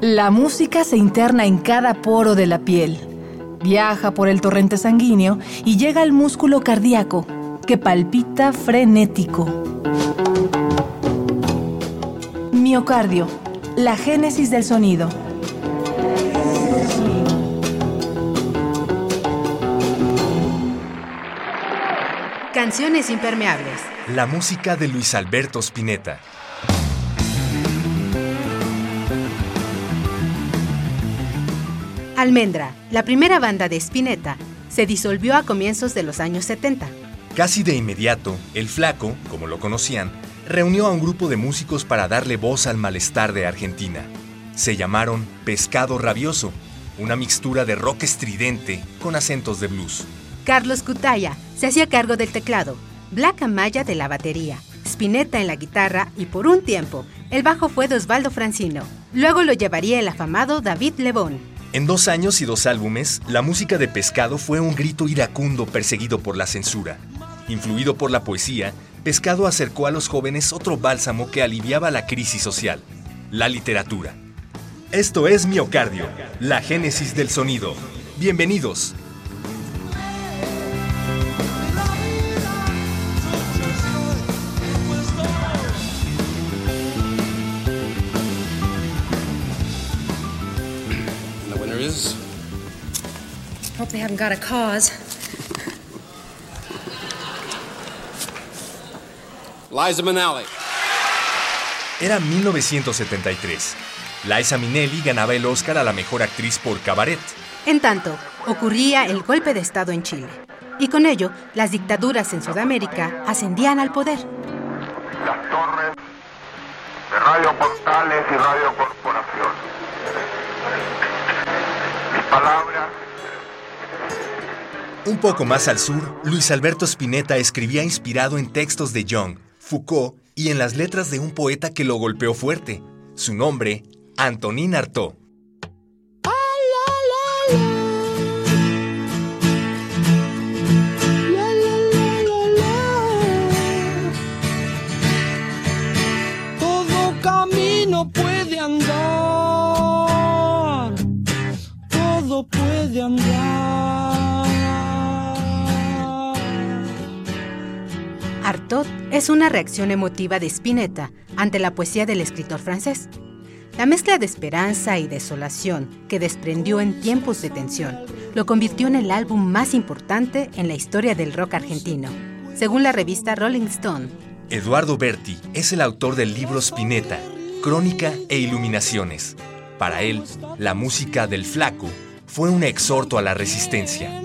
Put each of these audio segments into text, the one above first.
La música se interna en cada poro de la piel, viaja por el torrente sanguíneo y llega al músculo cardíaco, que palpita frenético. Miocardio, la génesis del sonido. Canciones impermeables. La música de Luis Alberto Spinetta. Almendra, la primera banda de Spinetta, se disolvió a comienzos de los años 70. Casi de inmediato, el flaco, como lo conocían, reunió a un grupo de músicos para darle voz al malestar de Argentina. Se llamaron Pescado Rabioso, una mixtura de rock estridente con acentos de blues. Carlos Cutaya se hacía cargo del teclado, Black Amaya de la batería, Spinetta en la guitarra y por un tiempo el bajo fue de Osvaldo Francino. Luego lo llevaría el afamado David Lebón. En dos años y dos álbumes, la música de Pescado fue un grito iracundo perseguido por la censura. Influido por la poesía, Pescado acercó a los jóvenes otro bálsamo que aliviaba la crisis social, la literatura. Esto es Miocardio, la génesis del sonido. Bienvenidos. They haven't got a cause. Liza Minnelli. Era 1973. Liza Minnelli ganaba el Oscar a la mejor actriz por Cabaret. En tanto, ocurría el golpe de Estado en Chile. Y con ello, las dictaduras en Sudamérica ascendían al poder. Las torres de Radio Portales y Radio Corporación. Mis palabras un poco más al sur, Luis Alberto Spinetta escribía inspirado en textos de Jung, Foucault y en las letras de un poeta que lo golpeó fuerte. Su nombre, Antonín Artaud. Todo camino puede andar, Es una reacción emotiva de Spinetta ante la poesía del escritor francés. La mezcla de esperanza y desolación que desprendió en tiempos de tensión lo convirtió en el álbum más importante en la historia del rock argentino, según la revista Rolling Stone. Eduardo Berti es el autor del libro Spinetta, Crónica e Iluminaciones. Para él, la música del flaco fue un exhorto a la resistencia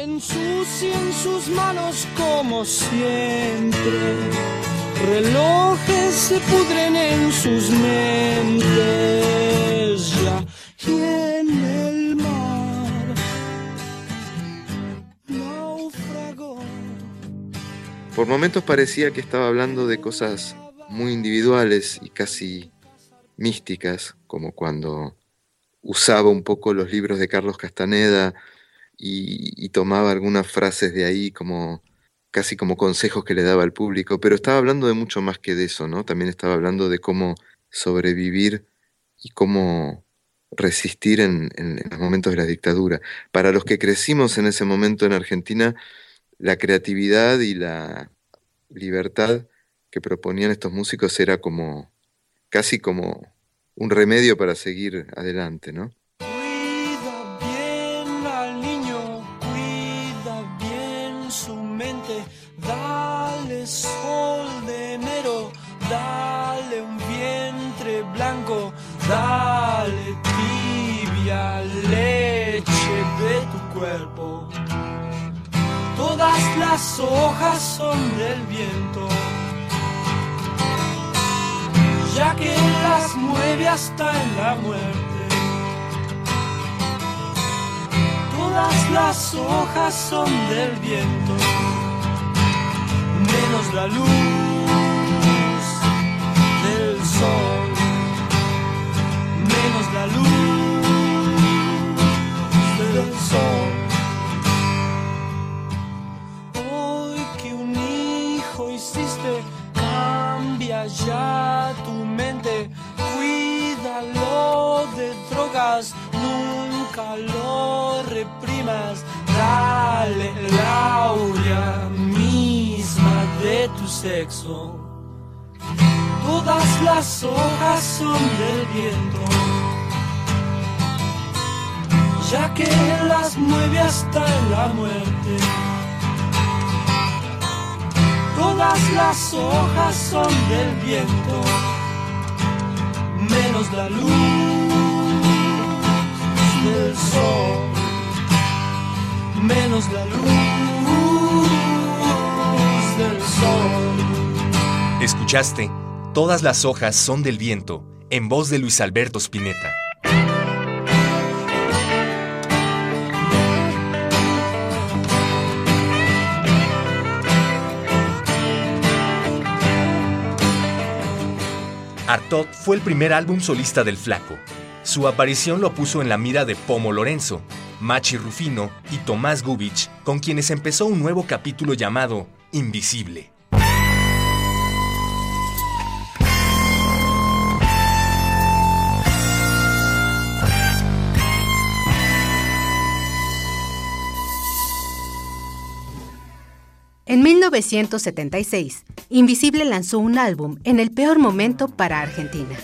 en sus manos como siempre. Relojes se pudren en sus mentes ya y en el mar Por momentos parecía que estaba hablando de cosas muy individuales y casi místicas, como cuando usaba un poco los libros de Carlos Castaneda y, tomaba algunas frases de ahí como casi como consejos que le daba al público, pero estaba hablando de mucho más que de eso, ¿no? También estaba hablando de cómo sobrevivir y cómo resistir en, en, los momentos de la dictadura. Para los que crecimos en ese momento en Argentina, la creatividad y la libertad que proponían estos músicos era como casi como un remedio para seguir adelante, ¿no? Hasta en la muerte. Todas las hojas son del viento, menos la luz del sol la luz del sol. Hoy que un hijo hiciste, cambia ya tu nunca lo reprimas. Dale la aurea misma de tu sexo. Todas las hojas son del viento, ya que las mueve hasta la muerte. Todas las hojas son del viento, menos la luz del sol, menos la luz del sol. Escuchaste Todas las hojas son del viento, en voz de Luis Alberto Spinetta. Artot fue el primer álbum solista del Flaco. Su aparición lo puso en la mira de Pomo Lorenzo, Machi Rufino y Tomás Gubich, con quienes empezó un nuevo capítulo llamado Invisible. En 1976, Invisible lanzó un álbum en el peor momento para Argentina.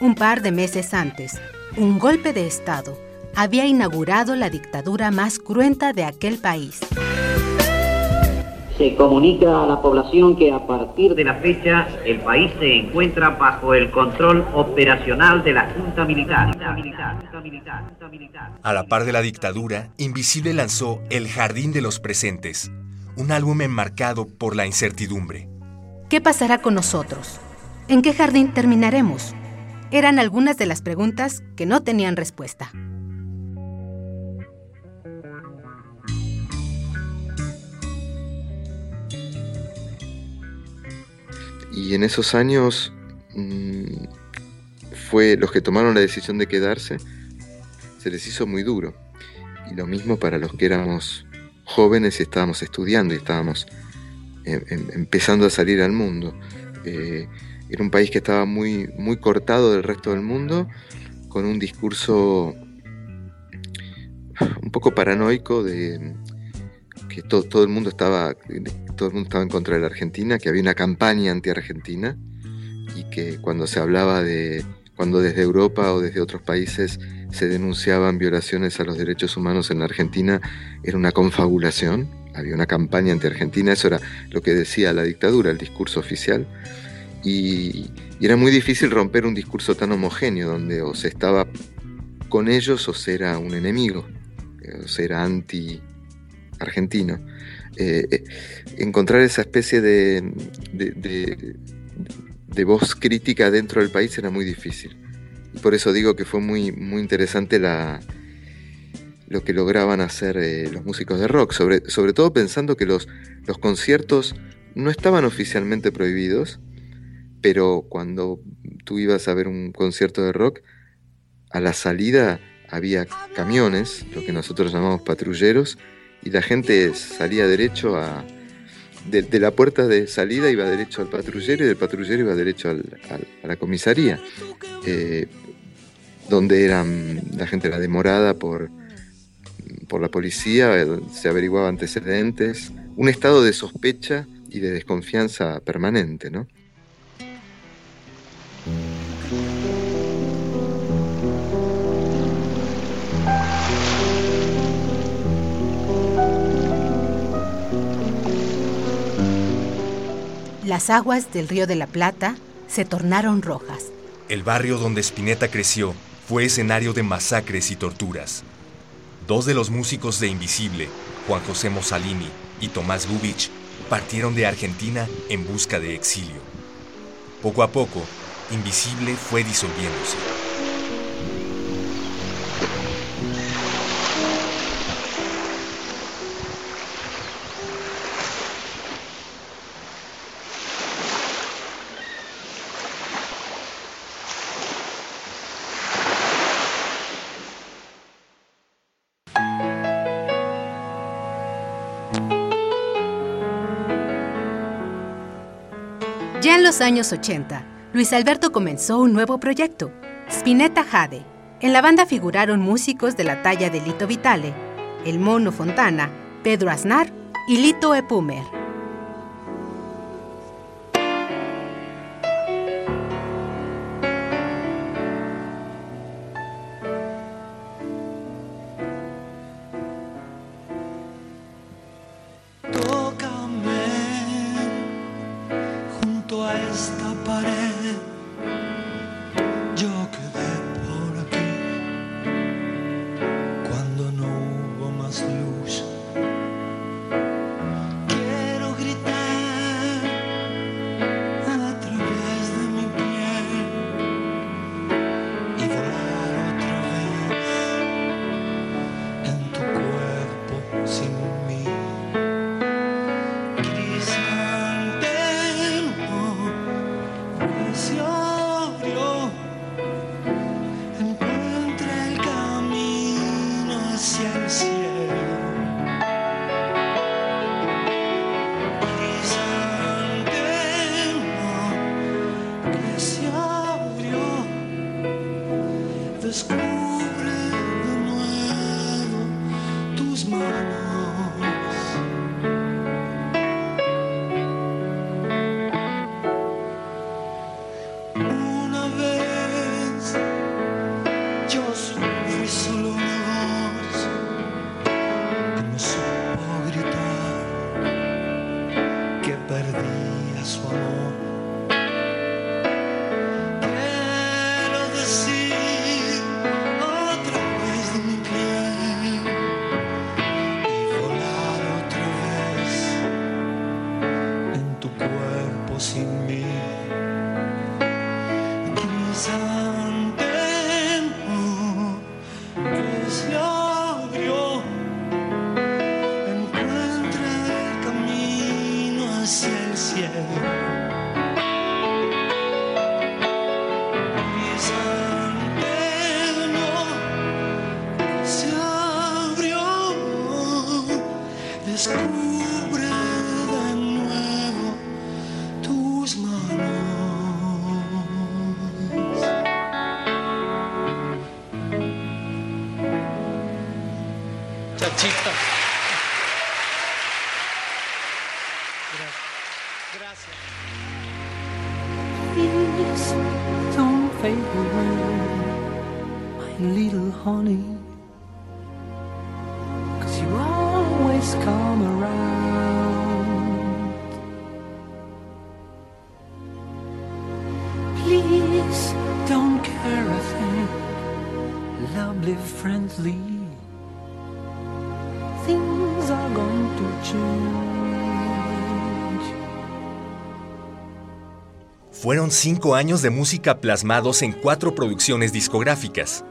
Un par de meses antes, un golpe de Estado había inaugurado la dictadura más cruenta de aquel país. Se comunica a la población que a partir de la fecha el país se encuentra bajo el control operacional de la Junta Militar. A la par de la dictadura, Invisible lanzó El Jardín de los Presentes, un álbum enmarcado por la incertidumbre. ¿Qué pasará con nosotros? ¿En qué jardín terminaremos? Eran algunas de las preguntas que no tenían respuesta. Y en esos años mm, fue los que tomaron la decisión de quedarse, se les hizo muy duro. Y lo mismo para los que éramos jóvenes y estábamos estudiando y estábamos em, em, empezando a salir al mundo. Eh, era un país que estaba muy, muy cortado del resto del mundo, con un discurso un poco paranoico de que todo el mundo estaba todo el mundo estaba en contra de la Argentina, que había una campaña anti-argentina y que cuando se hablaba de cuando desde Europa o desde otros países se denunciaban violaciones a los derechos humanos en la Argentina, era una confabulación, había una campaña anti-Argentina, eso era lo que decía la dictadura, el discurso oficial, y, era muy difícil romper un discurso tan homogéneo, donde o se estaba con ellos o se era un enemigo, eh, o se era anti-argentino. Eh, eh, encontrar esa especie de, de voz crítica dentro del país era muy difícil. Por eso digo que fue muy, muy interesante lo que lograban hacer los músicos de rock, sobre, sobre todo pensando que los, los conciertos no estaban oficialmente prohibidos, pero cuando tú ibas a ver un concierto de rock, a la salida había camiones, lo que nosotros llamamos patrulleros, y la gente salía derecho a, de, la puerta de salida iba derecho al patrullero y del patrullero iba derecho a la comisaría, eh, donde eran, la gente era demorada por, por la policía, se averiguaba antecedentes, un estado de sospecha y de desconfianza permanente, ¿no? Las aguas del río de la Plata se tornaron rojas. El barrio donde Spinetta creció fue escenario de masacres y torturas. Dos de los músicos de Invisible, Juan José Mussolini y Tomás Gubich, partieron de Argentina en busca de exilio. Poco a poco, Invisible fue disolviéndose. Los años 80, Luis Alberto comenzó un nuevo proyecto, Spinetta Jade. En la banda figuraron músicos de la talla de Lito Vitale, El Mono Fontana, Pedro Aznar y Lito Epumer. sin mí. Quizás チーズ Fueron cinco años de música plasmados en cuatro producciones discográficas.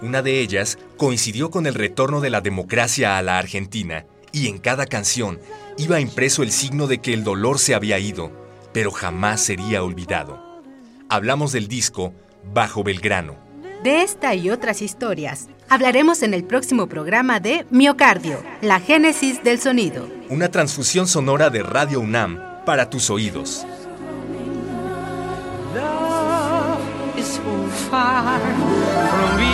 Una de ellas coincidió con el retorno de la democracia a la Argentina y en cada canción iba impreso el signo de que el dolor se había ido, pero jamás sería olvidado. Hablamos del disco Bajo Belgrano. De esta y otras historias hablaremos en el próximo programa de Miocardio, la génesis del sonido. Una transfusión sonora de Radio UNAM para tus oídos. Far from beyond.